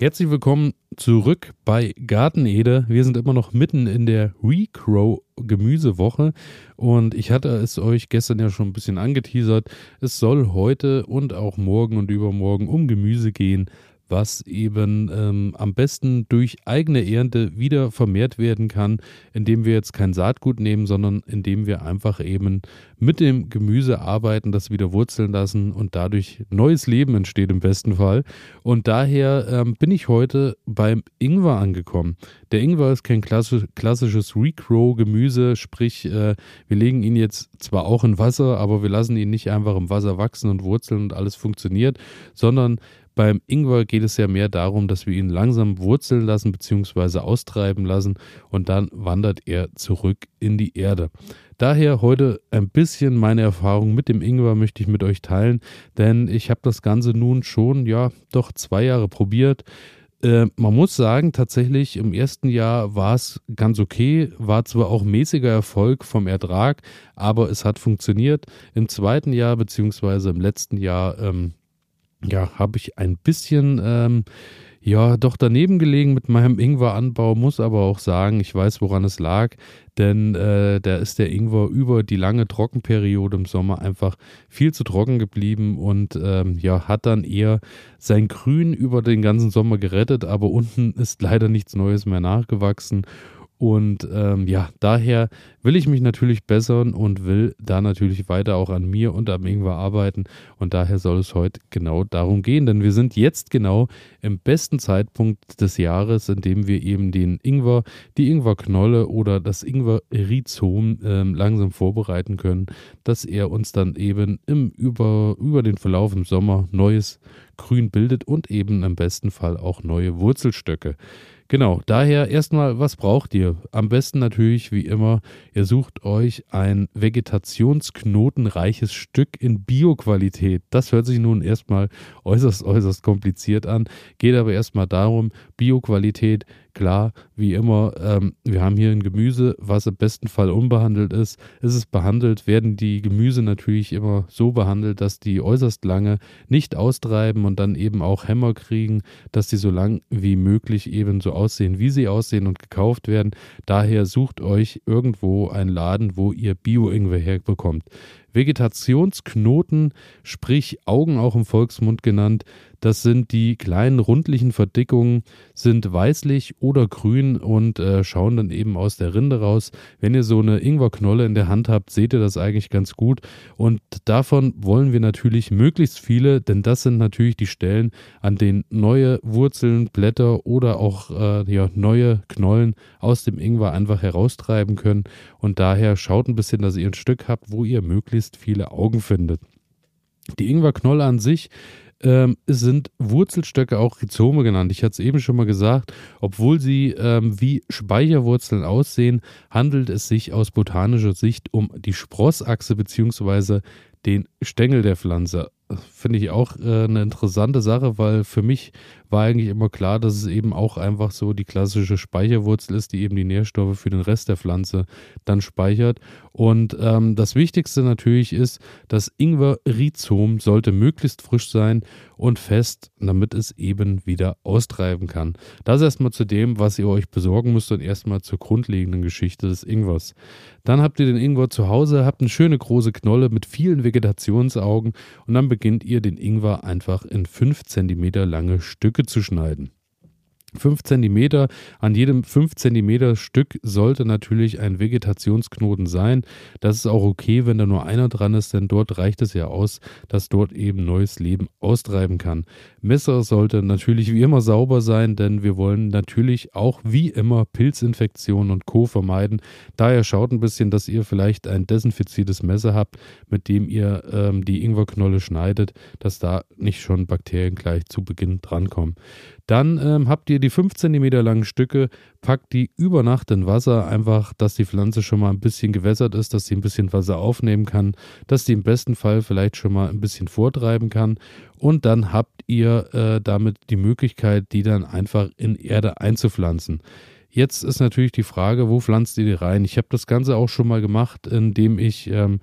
Herzlich willkommen zurück bei Gartenede. Wir sind immer noch mitten in der Recrow Gemüsewoche und ich hatte es euch gestern ja schon ein bisschen angeteasert. Es soll heute und auch morgen und übermorgen um Gemüse gehen, was eben ähm, am besten durch eigene Ernte wieder vermehrt werden kann, indem wir jetzt kein Saatgut nehmen, sondern indem wir einfach eben mit dem Gemüse arbeiten, das wieder wurzeln lassen und dadurch neues Leben entsteht im besten Fall. Und daher ähm, bin ich heute beim Ingwer angekommen. Der Ingwer ist kein klassisches Recrow-Gemüse, sprich, äh, wir legen ihn jetzt zwar auch in Wasser, aber wir lassen ihn nicht einfach im Wasser wachsen und wurzeln und alles funktioniert, sondern beim Ingwer geht es ja mehr darum, dass wir ihn langsam wurzeln lassen bzw. austreiben lassen und dann wandert er zurück in die Erde. Daher heute ein bisschen meine Erfahrung mit dem Ingwer möchte ich mit euch teilen, denn ich habe das Ganze nun schon, ja, doch zwei Jahre probiert. Äh, man muss sagen, tatsächlich im ersten Jahr war es ganz okay, war zwar auch mäßiger Erfolg vom Ertrag, aber es hat funktioniert. Im zweiten Jahr beziehungsweise im letzten Jahr ähm, ja, habe ich ein bisschen, ähm, ja, doch daneben gelegen mit meinem Ingweranbau, muss aber auch sagen, ich weiß, woran es lag, denn äh, da ist der Ingwer über die lange Trockenperiode im Sommer einfach viel zu trocken geblieben und ähm, ja, hat dann eher sein Grün über den ganzen Sommer gerettet, aber unten ist leider nichts Neues mehr nachgewachsen und ähm, ja, daher will ich mich natürlich bessern und will da natürlich weiter auch an mir und am Ingwer arbeiten. Und daher soll es heute genau darum gehen, denn wir sind jetzt genau im besten Zeitpunkt des Jahres, in dem wir eben den Ingwer, die Ingwerknolle oder das Ingwer-Rhizom äh, langsam vorbereiten können, dass er uns dann eben im, über, über den Verlauf im Sommer neues Grün bildet und eben im besten Fall auch neue Wurzelstöcke. Genau, daher erstmal, was braucht ihr? Am besten natürlich, wie immer, ihr sucht euch ein vegetationsknotenreiches Stück in Bioqualität. Das hört sich nun erstmal äußerst, äußerst kompliziert an, geht aber erstmal darum, Bioqualität Klar, wie immer, ähm, wir haben hier ein Gemüse, was im besten Fall unbehandelt ist. Ist es behandelt, werden die Gemüse natürlich immer so behandelt, dass die äußerst lange nicht austreiben und dann eben auch Hämmer kriegen, dass die so lang wie möglich eben so aussehen, wie sie aussehen und gekauft werden. Daher sucht euch irgendwo einen Laden, wo ihr Bio-Ingwer herbekommt. Vegetationsknoten, sprich Augen auch im Volksmund genannt, das sind die kleinen rundlichen Verdickungen, sind weißlich oder grün und äh, schauen dann eben aus der Rinde raus. Wenn ihr so eine Ingwerknolle in der Hand habt, seht ihr das eigentlich ganz gut. Und davon wollen wir natürlich möglichst viele, denn das sind natürlich die Stellen, an denen neue Wurzeln, Blätter oder auch äh, ja, neue Knollen aus dem Ingwer einfach heraustreiben können. Und daher schaut ein bisschen, dass ihr ein Stück habt, wo ihr möglichst viele Augen findet. Die Ingwerknolle an sich ähm, sind Wurzelstöcke auch Rhizome genannt. Ich hatte es eben schon mal gesagt, obwohl sie ähm, wie Speicherwurzeln aussehen, handelt es sich aus botanischer Sicht um die Sprossachse bzw. den Stängel der Pflanze finde ich auch äh, eine interessante Sache, weil für mich war eigentlich immer klar, dass es eben auch einfach so die klassische Speicherwurzel ist, die eben die Nährstoffe für den Rest der Pflanze dann speichert. Und ähm, das Wichtigste natürlich ist, das Ingwer-Rhizom sollte möglichst frisch sein und fest, damit es eben wieder austreiben kann. Das erstmal zu dem, was ihr euch besorgen müsst und erstmal zur grundlegenden Geschichte des Ingwers. Dann habt ihr den Ingwer zu Hause, habt eine schöne große Knolle mit vielen Vegetationsaugen und dann beginnt ihr den Ingwer einfach in 5 cm lange Stücke zu schneiden. 5 cm, an jedem 5 cm Stück sollte natürlich ein Vegetationsknoten sein. Das ist auch okay, wenn da nur einer dran ist, denn dort reicht es ja aus, dass dort eben neues Leben austreiben kann. Messer sollte natürlich wie immer sauber sein, denn wir wollen natürlich auch wie immer Pilzinfektionen und Co. vermeiden. Daher schaut ein bisschen, dass ihr vielleicht ein desinfiziertes Messer habt, mit dem ihr ähm, die Ingwerknolle schneidet, dass da nicht schon Bakterien gleich zu Beginn drankommen. Dann ähm, habt ihr die 5 cm langen Stücke, packt die über Nacht in Wasser, einfach, dass die Pflanze schon mal ein bisschen gewässert ist, dass sie ein bisschen Wasser aufnehmen kann, dass sie im besten Fall vielleicht schon mal ein bisschen vortreiben kann. Und dann habt ihr äh, damit die Möglichkeit, die dann einfach in Erde einzupflanzen. Jetzt ist natürlich die Frage, wo pflanzt ihr die rein? Ich habe das Ganze auch schon mal gemacht, indem ich ähm,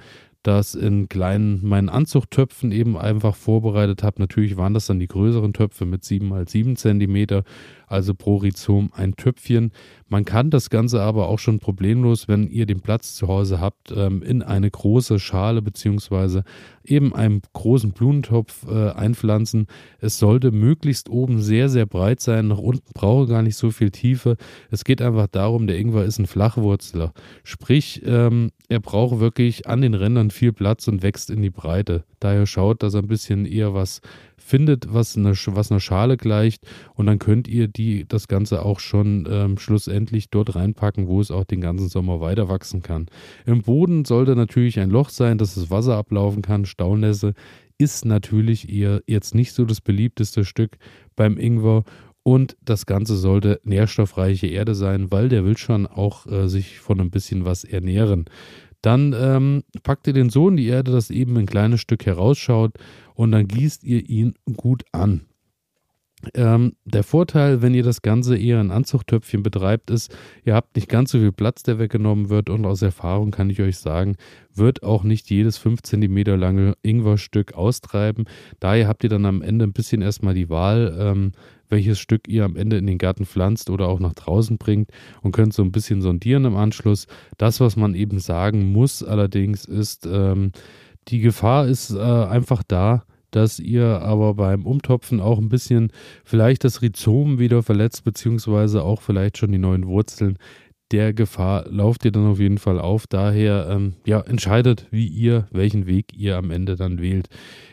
das in kleinen, meinen Anzuchttöpfen eben einfach vorbereitet habe. Natürlich waren das dann die größeren Töpfe mit 7 mal 7 Zentimeter also pro Rhizom ein Töpfchen. Man kann das Ganze aber auch schon problemlos, wenn ihr den Platz zu Hause habt, ähm, in eine große Schale beziehungsweise eben einen großen Blumentopf äh, einpflanzen. Es sollte möglichst oben sehr, sehr breit sein. Nach unten brauche gar nicht so viel Tiefe. Es geht einfach darum, der Ingwer ist ein Flachwurzler. Sprich, ähm, er braucht wirklich an den Rändern viel Platz und wächst in die Breite. Daher schaut, dass er ein bisschen eher was findet, was einer was eine Schale gleicht und dann könnt ihr die das Ganze auch schon ähm, schlussendlich dort reinpacken, wo es auch den ganzen Sommer weiter wachsen kann. Im Boden sollte natürlich ein Loch sein, dass das Wasser ablaufen kann. Staunässe ist natürlich eher jetzt nicht so das beliebteste Stück beim Ingwer und das Ganze sollte nährstoffreiche Erde sein, weil der will schon auch äh, sich von ein bisschen was ernähren. Dann ähm, packt ihr den so in die Erde, dass eben ein kleines Stück herausschaut und dann gießt ihr ihn gut an. Ähm, der Vorteil, wenn ihr das Ganze eher in Anzuchttöpfchen betreibt, ist, ihr habt nicht ganz so viel Platz, der weggenommen wird und aus Erfahrung kann ich euch sagen, wird auch nicht jedes 5 cm lange Ingwerstück austreiben. Daher habt ihr dann am Ende ein bisschen erstmal die Wahl, ähm, welches Stück ihr am Ende in den Garten pflanzt oder auch nach draußen bringt und könnt so ein bisschen sondieren im Anschluss. Das, was man eben sagen muss allerdings, ist, ähm, die Gefahr ist äh, einfach da, dass ihr aber beim Umtopfen auch ein bisschen vielleicht das Rhizom wieder verletzt, beziehungsweise auch vielleicht schon die neuen Wurzeln. Der Gefahr lauft ihr dann auf jeden Fall auf. Daher, ähm, ja, entscheidet, wie ihr, welchen Weg ihr am Ende dann wählt.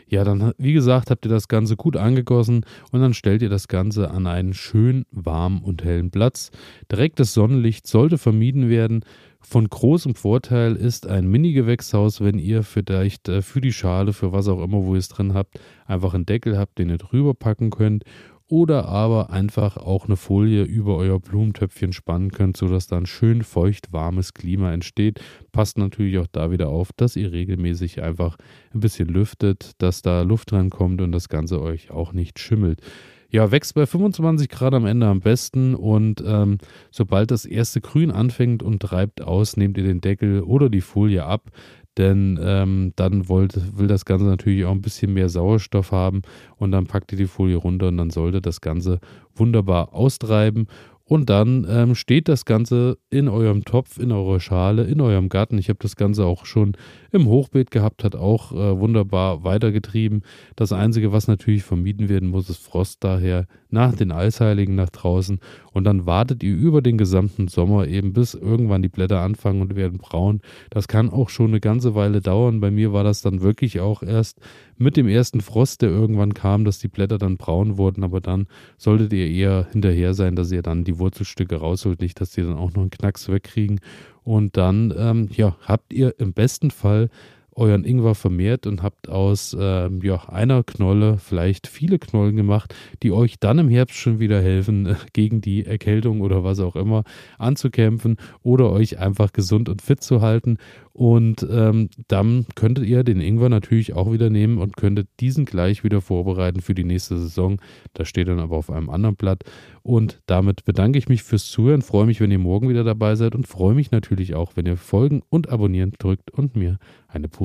Ja, dann, wie gesagt, habt ihr das Ganze gut angegossen und dann stellt ihr das Ganze an einen schön warmen und hellen Platz. Direktes Sonnenlicht sollte vermieden werden. Von großem Vorteil ist ein Mini-Gewächshaus, wenn ihr vielleicht äh, für die Schale, für was auch immer, wo ihr es drin habt, einfach einen Deckel habt, den ihr drüber packen könnt oder aber einfach auch eine Folie über euer Blumentöpfchen spannen könnt, sodass dann schön feucht warmes Klima entsteht. Passt natürlich auch da wieder auf, dass ihr regelmäßig einfach ein bisschen lüftet, dass da Luft rankommt und das Ganze euch auch nicht schimmelt. Ja, wächst bei 25 Grad am Ende am besten und ähm, sobald das erste Grün anfängt und treibt aus, nehmt ihr den Deckel oder die Folie ab, denn ähm, dann wollt, will das Ganze natürlich auch ein bisschen mehr Sauerstoff haben und dann packt ihr die Folie runter und dann sollte das Ganze wunderbar austreiben und dann ähm, steht das Ganze in eurem Topf, in eurer Schale, in eurem Garten. Ich habe das Ganze auch schon im Hochbeet gehabt, hat auch äh, wunderbar weitergetrieben. Das Einzige, was natürlich vermieden werden muss, ist Frost. Daher nach den Eisheiligen nach draußen. Und dann wartet ihr über den gesamten Sommer eben, bis irgendwann die Blätter anfangen und werden braun. Das kann auch schon eine ganze Weile dauern. Bei mir war das dann wirklich auch erst mit dem ersten Frost, der irgendwann kam, dass die Blätter dann braun wurden. Aber dann solltet ihr eher hinterher sein, dass ihr dann die Wurzelstücke rausholt, nicht, dass die dann auch noch einen Knacks wegkriegen. Und dann, ähm, ja, habt ihr im besten Fall euren Ingwer vermehrt und habt aus ähm, ja, einer Knolle vielleicht viele Knollen gemacht, die euch dann im Herbst schon wieder helfen, gegen die Erkältung oder was auch immer anzukämpfen oder euch einfach gesund und fit zu halten. Und ähm, dann könntet ihr den Ingwer natürlich auch wieder nehmen und könntet diesen gleich wieder vorbereiten für die nächste Saison. Das steht dann aber auf einem anderen Blatt. Und damit bedanke ich mich fürs Zuhören, freue mich, wenn ihr morgen wieder dabei seid und freue mich natürlich auch, wenn ihr Folgen und Abonnieren drückt und mir eine positive